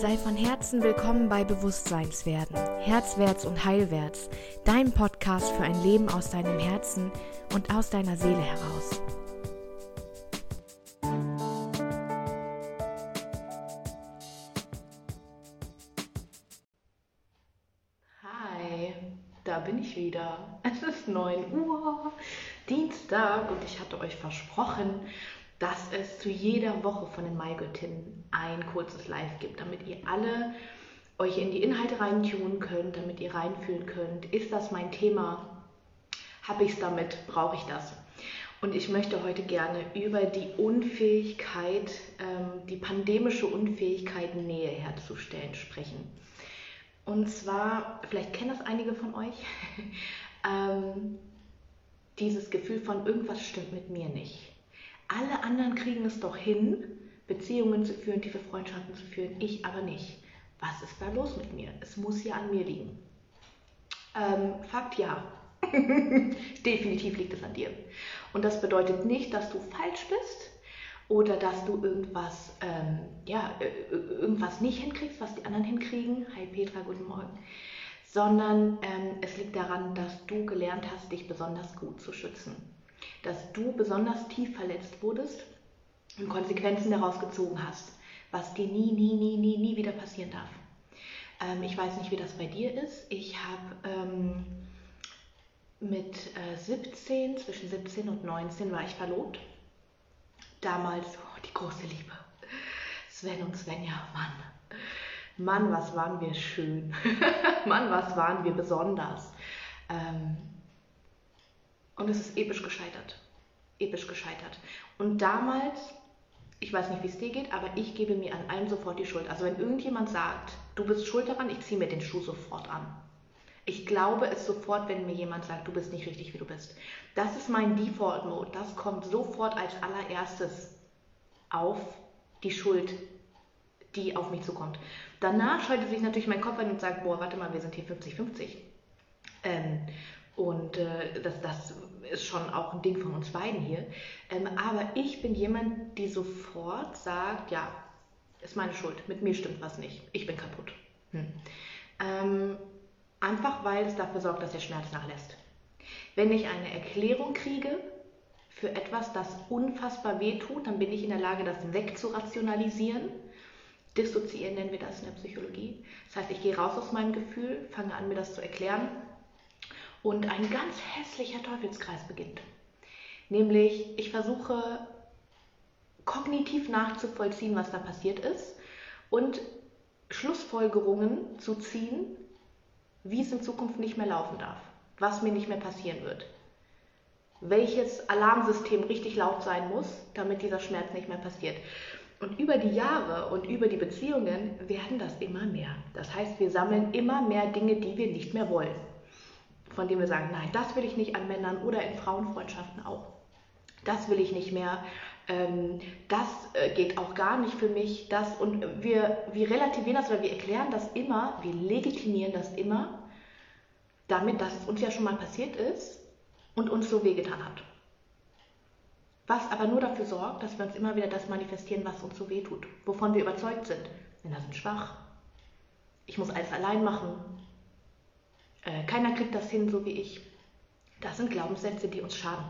Sei von Herzen willkommen bei Bewusstseinswerden, Herzwärts und Heilwärts, dein Podcast für ein Leben aus deinem Herzen und aus deiner Seele heraus. Hi, da bin ich wieder. Es ist 9 Uhr, Dienstag und ich hatte euch versprochen, zu jeder Woche von den Maigöttinnen ein kurzes Live gibt, damit ihr alle euch in die Inhalte reintunen könnt, damit ihr reinfühlen könnt. Ist das mein Thema? Habe ich es damit? Brauche ich das? Und ich möchte heute gerne über die Unfähigkeit, ähm, die pandemische Unfähigkeit, Nähe herzustellen, sprechen. Und zwar, vielleicht kennen das einige von euch, ähm, dieses Gefühl von irgendwas stimmt mit mir nicht alle anderen kriegen es doch hin, Beziehungen zu führen, tiefe Freundschaften zu führen, ich aber nicht. Was ist da los mit mir? Es muss ja an mir liegen. Ähm, Fakt ja. Definitiv liegt es an dir. Und das bedeutet nicht, dass du falsch bist oder dass du irgendwas, ähm, ja, irgendwas nicht hinkriegst, was die anderen hinkriegen. Hi Petra, guten Morgen. Sondern ähm, es liegt daran, dass du gelernt hast, dich besonders gut zu schützen dass du besonders tief verletzt wurdest und Konsequenzen daraus gezogen hast, was dir nie, nie, nie, nie, nie wieder passieren darf. Ähm, ich weiß nicht, wie das bei dir ist. Ich habe ähm, mit äh, 17, zwischen 17 und 19 war ich verlobt. Damals, oh, die große Liebe. Sven und Svenja, Mann. Mann, was waren wir schön. Mann, was waren wir besonders. Ähm, und es ist episch gescheitert. Episch gescheitert. Und damals, ich weiß nicht, wie es dir geht, aber ich gebe mir an allem sofort die Schuld. Also wenn irgendjemand sagt, du bist schuld daran, ich ziehe mir den Schuh sofort an. Ich glaube es sofort, wenn mir jemand sagt, du bist nicht richtig, wie du bist. Das ist mein Default-Mode. Das kommt sofort als allererstes auf die Schuld, die auf mich zukommt. Danach schaltet sich natürlich mein Kopf an und sagt, boah, warte mal, wir sind hier 50-50. Ähm, und äh, das, das ist schon auch ein Ding von uns beiden hier. Ähm, aber ich bin jemand, die sofort sagt, ja, ist meine Schuld, mit mir stimmt was nicht, ich bin kaputt. Hm. Ähm, einfach weil es dafür sorgt, dass der Schmerz nachlässt. Wenn ich eine Erklärung kriege für etwas, das unfassbar weh tut, dann bin ich in der Lage, das wegzurationalisieren. Dissoziieren nennen wir das in der Psychologie. Das heißt, ich gehe raus aus meinem Gefühl, fange an, mir das zu erklären und ein ganz hässlicher Teufelskreis beginnt. Nämlich, ich versuche kognitiv nachzuvollziehen, was da passiert ist und Schlussfolgerungen zu ziehen, wie es in Zukunft nicht mehr laufen darf, was mir nicht mehr passieren wird, welches Alarmsystem richtig laut sein muss, damit dieser Schmerz nicht mehr passiert. Und über die Jahre und über die Beziehungen werden das immer mehr. Das heißt, wir sammeln immer mehr Dinge, die wir nicht mehr wollen von dem wir sagen, nein, das will ich nicht an Männern oder in Frauenfreundschaften auch. Das will ich nicht mehr. Ähm, das äh, geht auch gar nicht für mich. Das und wir, wir relativieren das oder wir erklären das immer, wir legitimieren das immer, damit, dass es uns ja schon mal passiert ist und uns so wehgetan hat. Was aber nur dafür sorgt, dass wir uns immer wieder das manifestieren, was uns so weh tut, wovon wir überzeugt sind. Männer sind schwach. Ich muss alles allein machen äh, keiner kriegt das hin, so wie ich. Das sind Glaubenssätze, die uns schaden.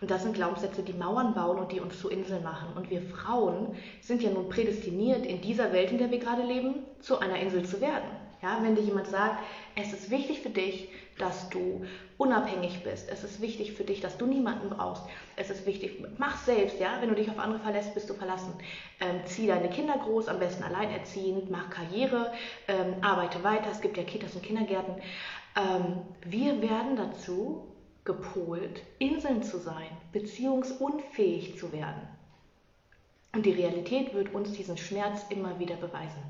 Und das sind Glaubenssätze, die Mauern bauen und die uns zu Inseln machen. Und wir Frauen sind ja nun prädestiniert, in dieser Welt, in der wir gerade leben, zu einer Insel zu werden. Ja, wenn dir jemand sagt, es ist wichtig für dich, dass du unabhängig bist. Es ist wichtig für dich, dass du niemanden brauchst. Es ist wichtig, mach selbst, ja. Wenn du dich auf andere verlässt, bist du verlassen. Ähm, zieh deine Kinder groß, am besten alleinerziehend, mach Karriere, ähm, arbeite weiter. Es gibt ja Kitas und Kindergärten. Ähm, wir werden dazu gepolt, Inseln zu sein, beziehungsunfähig zu werden. Und die Realität wird uns diesen Schmerz immer wieder beweisen.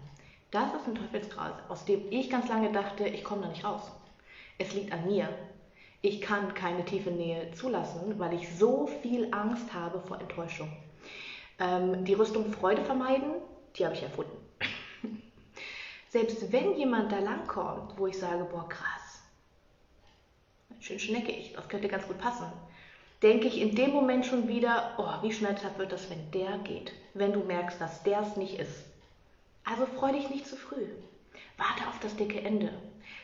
Das ist ein Teufelskreis, aus dem ich ganz lange dachte, ich komme da nicht raus. Es liegt an mir. Ich kann keine tiefe Nähe zulassen, weil ich so viel Angst habe vor Enttäuschung. Ähm, die Rüstung Freude vermeiden, die habe ich erfunden. Selbst wenn jemand da langkommt, wo ich sage, boah, krass, schön schnecke ich, das könnte ganz gut passen, denke ich in dem Moment schon wieder, oh, wie schmerzhaft wird das, wenn der geht, wenn du merkst, dass der es nicht ist. Also freu dich nicht zu früh. Warte auf das dicke Ende.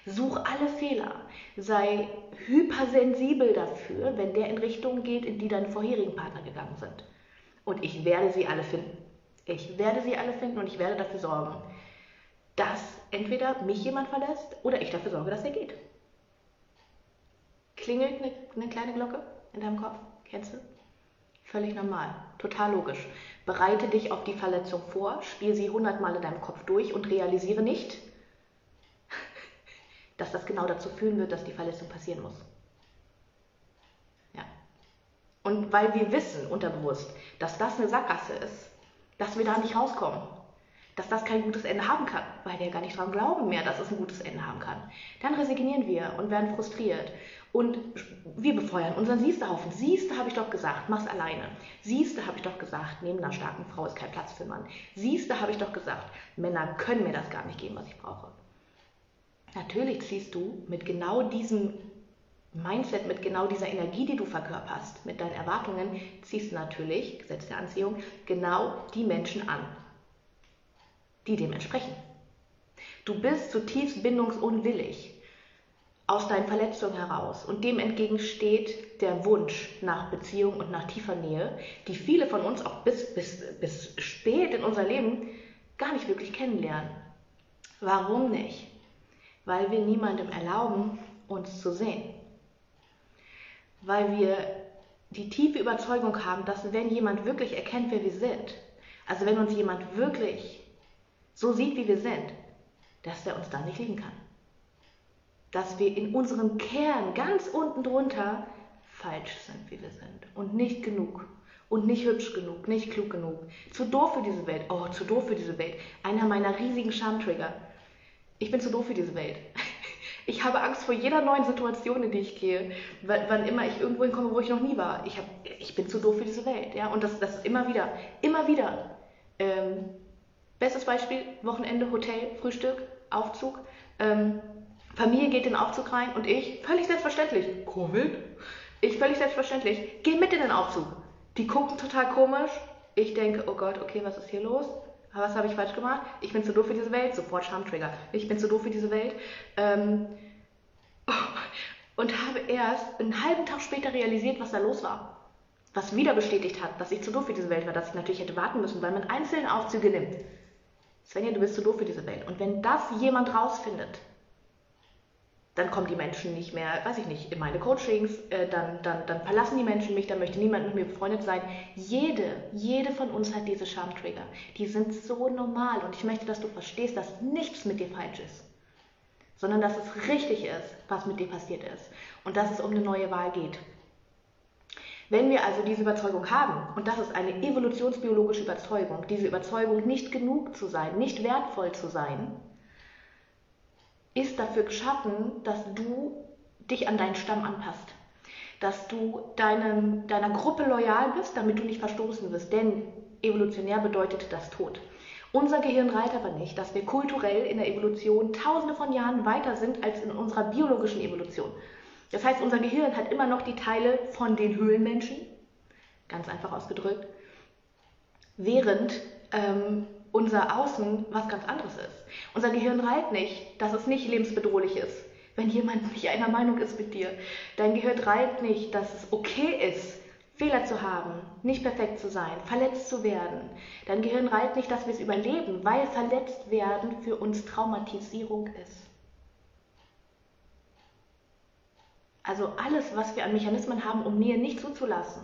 Such alle Fehler. Sei hypersensibel dafür, wenn der in Richtungen geht, in die deine vorherigen Partner gegangen sind. Und ich werde sie alle finden. Ich werde sie alle finden und ich werde dafür sorgen, dass entweder mich jemand verlässt oder ich dafür sorge, dass er geht. Klingelt eine, eine kleine Glocke in deinem Kopf? Kennst du? Völlig normal, total logisch. Bereite dich auf die Verletzung vor, spiel sie hundertmal in deinem Kopf durch und realisiere nicht, dass das genau dazu führen wird, dass die Verletzung passieren muss. Ja. Und weil wir wissen, unterbewusst, dass das eine Sackgasse ist, dass wir da nicht rauskommen, dass das kein gutes Ende haben kann, weil wir gar nicht dran glauben mehr, dass es ein gutes Ende haben kann. Dann resignieren wir und werden frustriert. Und wir befeuern unseren Siehstehaufen. Siehste, habe ich doch gesagt, mach's alleine. Siehste, habe ich doch gesagt, neben einer starken Frau ist kein Platz für einen Mann. Siehste, habe ich doch gesagt, Männer können mir das gar nicht geben, was ich brauche. Natürlich ziehst du mit genau diesem Mindset, mit genau dieser Energie, die du verkörperst, mit deinen Erwartungen, ziehst du natürlich, Gesetz der Anziehung, genau die Menschen an, die dem entsprechen. Du bist zutiefst bindungsunwillig aus deinen Verletzungen heraus und dem entgegensteht der Wunsch nach Beziehung und nach tiefer Nähe, die viele von uns auch bis, bis, bis spät in unser Leben gar nicht wirklich kennenlernen. Warum nicht? Weil wir niemandem erlauben, uns zu sehen weil wir die tiefe Überzeugung haben, dass wenn jemand wirklich erkennt, wer wir sind, also wenn uns jemand wirklich so sieht, wie wir sind, dass der uns da nicht lieben kann. Dass wir in unserem Kern ganz unten drunter falsch sind, wie wir sind und nicht genug und nicht hübsch genug, nicht klug genug, zu doof für diese Welt. Oh, zu doof für diese Welt. Einer meiner riesigen Schamtrigger. Ich bin zu doof für diese Welt. Ich habe Angst vor jeder neuen Situation, in die ich gehe, wann immer ich irgendwo hinkomme, wo ich noch nie war. Ich, hab, ich bin zu doof für diese Welt. Ja? Und das, das ist immer wieder, immer wieder. Ähm, bestes Beispiel, Wochenende, Hotel, Frühstück, Aufzug. Ähm, Familie geht in den Aufzug rein und ich, völlig selbstverständlich, Covid? Ich völlig selbstverständlich, gehe mit in den Aufzug. Die gucken total komisch. Ich denke, oh Gott, okay, was ist hier los? was habe ich falsch gemacht? Ich bin zu doof für diese Welt, sofort Schamtrigger. Ich bin zu doof für diese Welt. Ähm, und habe erst einen halben Tag später realisiert, was da los war. Was wieder bestätigt hat, dass ich zu doof für diese Welt war, dass ich natürlich hätte warten müssen, weil man einzelne Aufzüge nimmt. Svenja, du bist zu doof für diese Welt. Und wenn das jemand rausfindet, dann kommen die Menschen nicht mehr, weiß ich nicht, in meine Coachings, äh, dann, dann, dann verlassen die Menschen mich, dann möchte niemand mit mir befreundet sein. Jede, jede von uns hat diese Schamtrigger. Die sind so normal und ich möchte, dass du verstehst, dass nichts mit dir falsch ist, sondern dass es richtig ist, was mit dir passiert ist und dass es um eine neue Wahl geht. Wenn wir also diese Überzeugung haben, und das ist eine evolutionsbiologische Überzeugung, diese Überzeugung, nicht genug zu sein, nicht wertvoll zu sein, ist dafür geschaffen, dass du dich an deinen Stamm anpasst. Dass du deinem, deiner Gruppe loyal bist, damit du nicht verstoßen wirst. Denn evolutionär bedeutet das Tod. Unser Gehirn reiht aber nicht, dass wir kulturell in der Evolution tausende von Jahren weiter sind als in unserer biologischen Evolution. Das heißt, unser Gehirn hat immer noch die Teile von den Höhlenmenschen, ganz einfach ausgedrückt, während ähm, unser Außen was ganz anderes ist. Unser Gehirn reiht nicht, dass es nicht lebensbedrohlich ist, wenn jemand nicht einer Meinung ist mit dir. Dein Gehirn reiht nicht, dass es okay ist, Fehler zu haben, nicht perfekt zu sein, verletzt zu werden. Dein Gehirn reiht nicht, dass wir es überleben, weil verletzt werden für uns Traumatisierung ist. Also alles, was wir an Mechanismen haben, um Nähe nicht zuzulassen,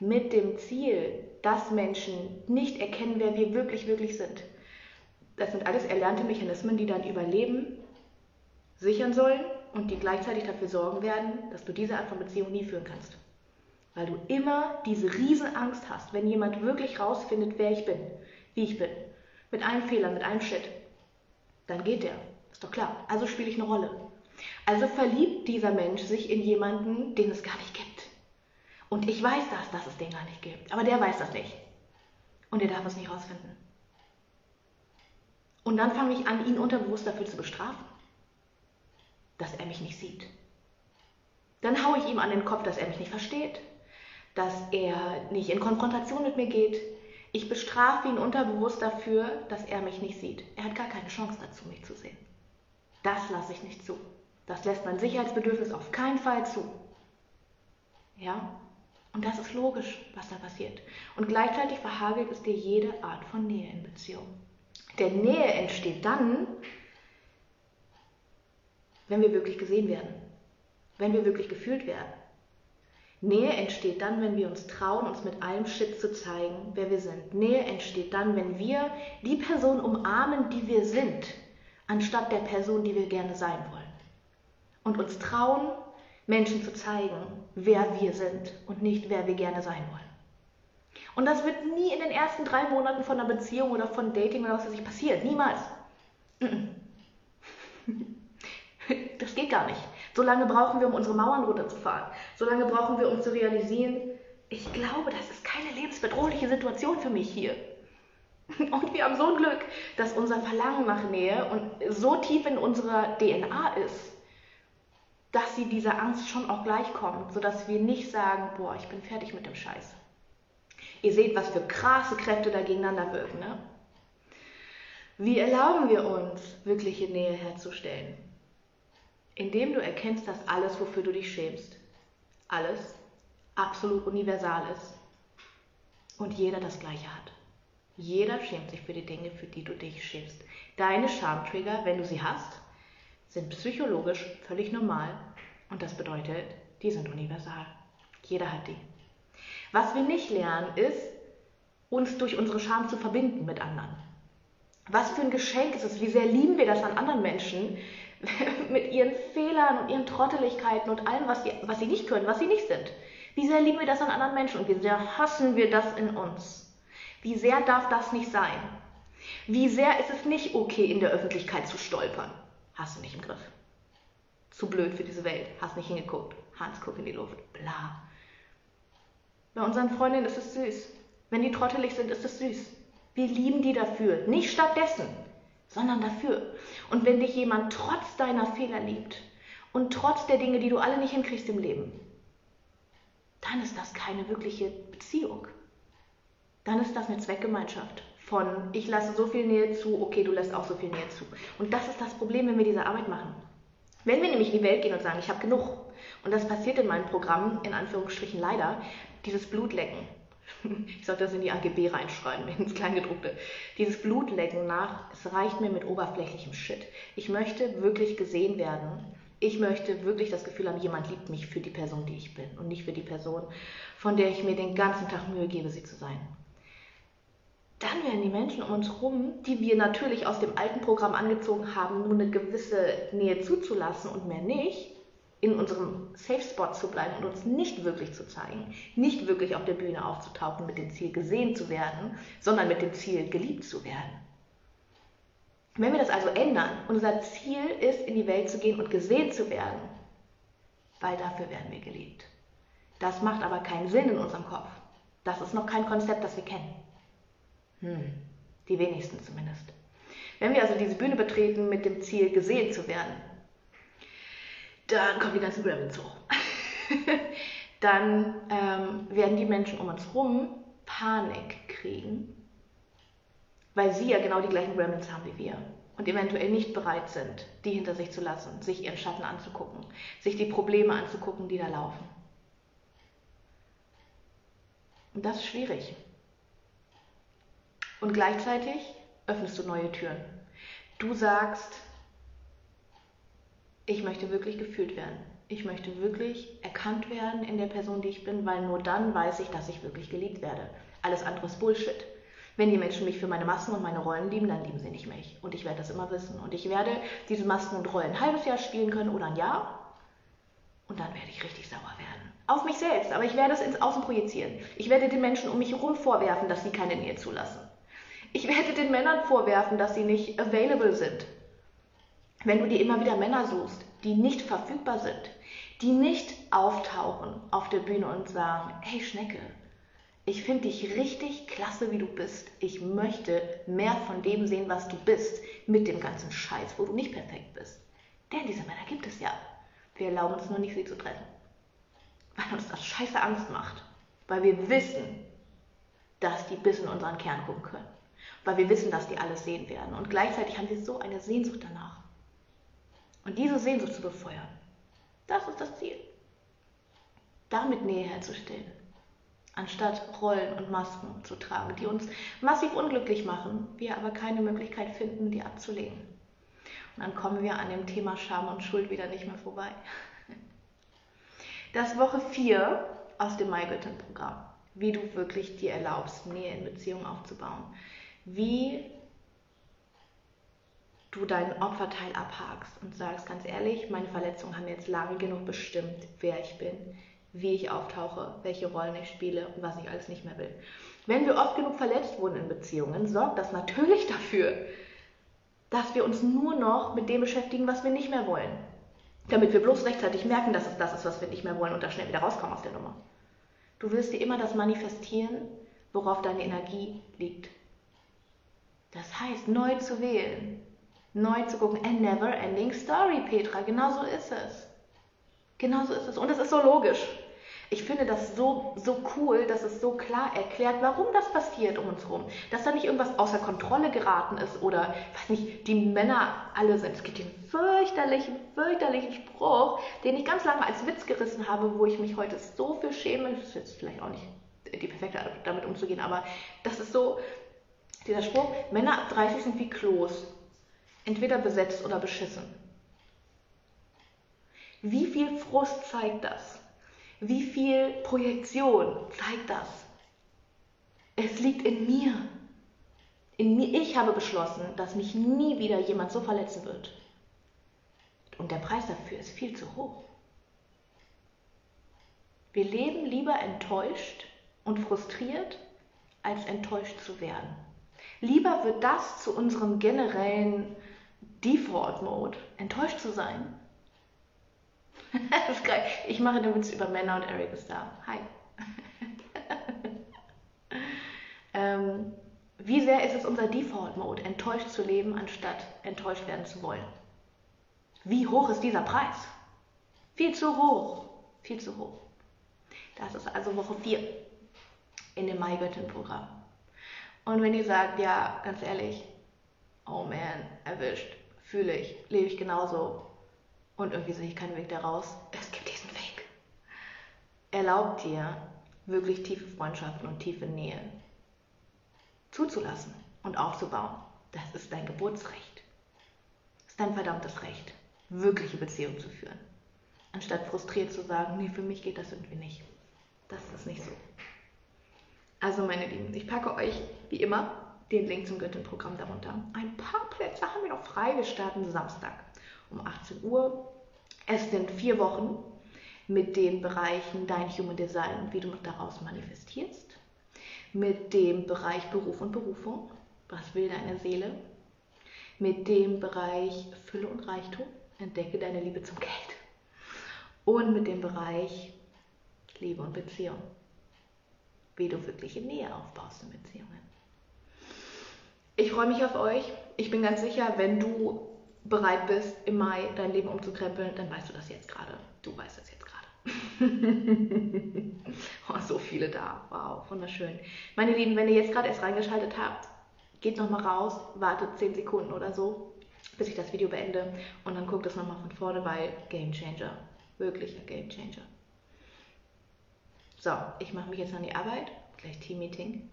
mit dem Ziel, dass Menschen nicht erkennen, wer wir wirklich, wirklich sind. Das sind alles erlernte Mechanismen, die dein Überleben sichern sollen und die gleichzeitig dafür sorgen werden, dass du diese Art von Beziehung nie führen kannst. Weil du immer diese Riesenangst hast, wenn jemand wirklich rausfindet, wer ich bin, wie ich bin, mit einem Fehler, mit einem Shit, dann geht der. Ist doch klar. Also spiele ich eine Rolle. Also verliebt dieser Mensch sich in jemanden, den es gar nicht gibt. Und ich weiß das, dass es den gar nicht gibt. Aber der weiß das nicht. Und er darf es nicht rausfinden. Und dann fange ich an, ihn unterbewusst dafür zu bestrafen, dass er mich nicht sieht. Dann haue ich ihm an den Kopf, dass er mich nicht versteht, dass er nicht in Konfrontation mit mir geht. Ich bestrafe ihn unterbewusst dafür, dass er mich nicht sieht. Er hat gar keine Chance dazu, mich zu sehen. Das lasse ich nicht zu. Das lässt mein Sicherheitsbedürfnis auf keinen Fall zu. Ja? Und das ist logisch, was da passiert. Und gleichzeitig verhagelt es dir jede Art von Nähe in Beziehung. Denn Nähe entsteht dann, wenn wir wirklich gesehen werden, wenn wir wirklich gefühlt werden. Nähe entsteht dann, wenn wir uns trauen, uns mit allem Shit zu zeigen, wer wir sind. Nähe entsteht dann, wenn wir die Person umarmen, die wir sind, anstatt der Person, die wir gerne sein wollen. Und uns trauen, Menschen zu zeigen, wer wir sind und nicht, wer wir gerne sein wollen. Und das wird nie in den ersten drei Monaten von einer Beziehung oder von Dating oder was weiß ich passieren. Niemals. Das geht gar nicht. So lange brauchen wir, um unsere Mauern runterzufahren. So lange brauchen wir, um zu realisieren, ich glaube, das ist keine lebensbedrohliche Situation für mich hier. Und wir haben so ein Glück, dass unser Verlangen nach Nähe und so tief in unserer DNA ist, dass sie dieser Angst schon auch gleich kommt, sodass wir nicht sagen, boah, ich bin fertig mit dem Scheiß. Ihr seht, was für krasse Kräfte da gegeneinander wirken. Ne? Wie erlauben wir uns, wirkliche Nähe herzustellen? Indem du erkennst, dass alles, wofür du dich schämst, alles absolut universal ist und jeder das Gleiche hat. Jeder schämt sich für die Dinge, für die du dich schämst. Deine Schamtrigger, wenn du sie hast, sind psychologisch völlig normal und das bedeutet, die sind universal. Jeder hat die. Was wir nicht lernen, ist, uns durch unsere Scham zu verbinden mit anderen. Was für ein Geschenk ist es, wie sehr lieben wir das an anderen Menschen, mit ihren Fehlern und ihren Trotteligkeiten und allem, was sie, was sie nicht können, was sie nicht sind. Wie sehr lieben wir das an anderen Menschen und wie sehr hassen wir das in uns. Wie sehr darf das nicht sein? Wie sehr ist es nicht okay, in der Öffentlichkeit zu stolpern? Hast du nicht im Griff. Zu blöd für diese Welt. Hast nicht hingeguckt. Hans, guck in die Luft. Bla. Bei unseren Freundinnen ist es süß. Wenn die trottelig sind, ist es süß. Wir lieben die dafür. Nicht stattdessen, sondern dafür. Und wenn dich jemand trotz deiner Fehler liebt und trotz der Dinge, die du alle nicht hinkriegst im Leben, dann ist das keine wirkliche Beziehung. Dann ist das eine Zweckgemeinschaft von ich lasse so viel Nähe zu, okay, du lässt auch so viel Nähe zu. Und das ist das Problem, wenn wir diese Arbeit machen. Wenn wir nämlich in die Welt gehen und sagen, ich habe genug, und das passiert in meinem Programm, in Anführungsstrichen leider, dieses Blutlecken. Ich sollte das in die AGB reinschreiben, ins Kleingedruckte. Dieses Blutlecken nach, es reicht mir mit oberflächlichem Shit. Ich möchte wirklich gesehen werden. Ich möchte wirklich das Gefühl haben, jemand liebt mich für die Person, die ich bin und nicht für die Person, von der ich mir den ganzen Tag Mühe gebe, sie zu sein dann werden die Menschen um uns herum, die wir natürlich aus dem alten Programm angezogen haben, nur eine gewisse Nähe zuzulassen und mehr nicht, in unserem Safe Spot zu bleiben und uns nicht wirklich zu zeigen, nicht wirklich auf der Bühne aufzutauchen mit dem Ziel gesehen zu werden, sondern mit dem Ziel geliebt zu werden. Wenn wir das also ändern, unser Ziel ist, in die Welt zu gehen und gesehen zu werden, weil dafür werden wir geliebt. Das macht aber keinen Sinn in unserem Kopf. Das ist noch kein Konzept, das wir kennen. Hm, die wenigsten zumindest. Wenn wir also diese Bühne betreten mit dem Ziel, gesehen zu werden, dann kommen die ganzen Gremlins hoch. dann ähm, werden die Menschen um uns herum Panik kriegen, weil sie ja genau die gleichen Gremlins haben wie wir und eventuell nicht bereit sind, die hinter sich zu lassen, sich ihren Schatten anzugucken, sich die Probleme anzugucken, die da laufen. Und das ist schwierig. Und gleichzeitig öffnest du neue Türen. Du sagst, ich möchte wirklich gefühlt werden. Ich möchte wirklich erkannt werden in der Person, die ich bin, weil nur dann weiß ich, dass ich wirklich geliebt werde. Alles andere ist Bullshit. Wenn die Menschen mich für meine Masken und meine Rollen lieben, dann lieben sie nicht mich. Und ich werde das immer wissen. Und ich werde diese Masken und Rollen ein halbes Jahr spielen können oder ein Jahr. Und dann werde ich richtig sauer werden. Auf mich selbst. Aber ich werde es ins Außen projizieren. Ich werde den Menschen um mich herum vorwerfen, dass sie keine Nähe zulassen. Ich werde den Männern vorwerfen, dass sie nicht available sind. Wenn du dir immer wieder Männer suchst, die nicht verfügbar sind, die nicht auftauchen auf der Bühne und sagen, hey Schnecke, ich finde dich richtig klasse, wie du bist. Ich möchte mehr von dem sehen, was du bist, mit dem ganzen Scheiß, wo du nicht perfekt bist. Denn diese Männer gibt es ja. Wir erlauben uns nur nicht, sie zu treffen. Weil uns das scheiße Angst macht. Weil wir wissen, dass die bis in unseren Kern gucken können. Weil wir wissen, dass die alles sehen werden. Und gleichzeitig haben wir so eine Sehnsucht danach. Und diese Sehnsucht zu befeuern, das ist das Ziel. Damit Nähe herzustellen. Anstatt Rollen und Masken zu tragen, die uns massiv unglücklich machen, wir aber keine Möglichkeit finden, die abzulegen. Und dann kommen wir an dem Thema Scham und Schuld wieder nicht mehr vorbei. Das Woche 4 aus dem MyGöttin-Programm. Wie du wirklich dir erlaubst, Nähe in Beziehungen aufzubauen. Wie du deinen Opferteil abhakst und sagst ganz ehrlich, meine Verletzungen haben jetzt lange genug bestimmt, wer ich bin, wie ich auftauche, welche Rollen ich spiele und was ich alles nicht mehr will. Wenn wir oft genug verletzt wurden in Beziehungen, sorgt das natürlich dafür, dass wir uns nur noch mit dem beschäftigen, was wir nicht mehr wollen. Damit wir bloß rechtzeitig merken, dass es das ist, was wir nicht mehr wollen und da schnell wieder rauskommen aus der Nummer. Du wirst dir immer das manifestieren, worauf deine Energie liegt. Das heißt, neu zu wählen, neu zu gucken. A never ending story, Petra. Genau so ist es. Genau so ist es. Und es ist so logisch. Ich finde das so, so cool, dass es so klar erklärt, warum das passiert um uns herum. Dass da nicht irgendwas außer Kontrolle geraten ist oder, weiß nicht, die Männer alle sind. Es gibt den fürchterlichen, fürchterlichen Spruch, den ich ganz lange als Witz gerissen habe, wo ich mich heute so für schäme. Das ist jetzt vielleicht auch nicht die perfekte Art, damit umzugehen, aber das ist so, dieser Spruch, Männer ab 30 sind wie Klos, entweder besetzt oder beschissen. Wie viel Frust zeigt das? Wie viel Projektion zeigt das? Es liegt in mir. In mir. Ich habe beschlossen, dass mich nie wieder jemand so verletzen wird. Und der Preis dafür ist viel zu hoch. Wir leben lieber enttäuscht und frustriert, als enttäuscht zu werden. Lieber wird das zu unserem generellen Default-Mode, enttäuscht zu sein, das ist geil. Ich mache den Witz über Männer und Eric ist da. Hi. ähm, wie sehr ist es unser Default-Mode, enttäuscht zu leben, anstatt enttäuscht werden zu wollen? Wie hoch ist dieser Preis? Viel zu hoch. Viel zu hoch. Das ist also Woche 4 in dem Maigöttin-Programm. Und wenn ihr sagt, ja, ganz ehrlich, oh man, erwischt, fühle ich, lebe ich genauso, und irgendwie sehe ich keinen Weg daraus. Es gibt diesen Weg. Erlaubt dir, wirklich tiefe Freundschaften und tiefe Nähe zuzulassen und aufzubauen. Das ist dein Geburtsrecht. Das ist dein verdammtes Recht, wirkliche Beziehungen zu führen. Anstatt frustriert zu sagen, nee, für mich geht das irgendwie nicht. Das ist nicht so. Also meine Lieben, ich packe euch wie immer den Link zum Göttin-Programm darunter. Ein paar Plätze haben wir noch frei. Wir starten Samstag um 18 Uhr. Es sind vier Wochen mit den Bereichen Dein Human Design und wie du daraus manifestierst, mit dem Bereich Beruf und Berufung, was will deine Seele, mit dem Bereich Fülle und Reichtum, entdecke deine Liebe zum Geld und mit dem Bereich Liebe und Beziehung, wie du wirkliche Nähe aufbaust in Beziehungen. Ich freue mich auf euch. Ich bin ganz sicher, wenn du bereit bist, im Mai dein Leben umzukrempeln, dann weißt du das jetzt gerade. Du weißt das jetzt gerade. oh, so viele da. Wow, wunderschön. Meine Lieben, wenn ihr jetzt gerade erst reingeschaltet habt, geht nochmal raus, wartet 10 Sekunden oder so, bis ich das Video beende und dann guckt es nochmal von vorne, weil Game Changer. Wirklicher Game Changer. So, ich mache mich jetzt an die Arbeit, gleich Team-Meeting.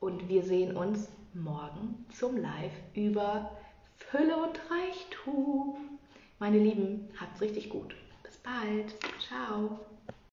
Und wir sehen uns morgen zum Live über Fülle und Reichtum. Meine Lieben, habt's richtig gut. Bis bald. Ciao.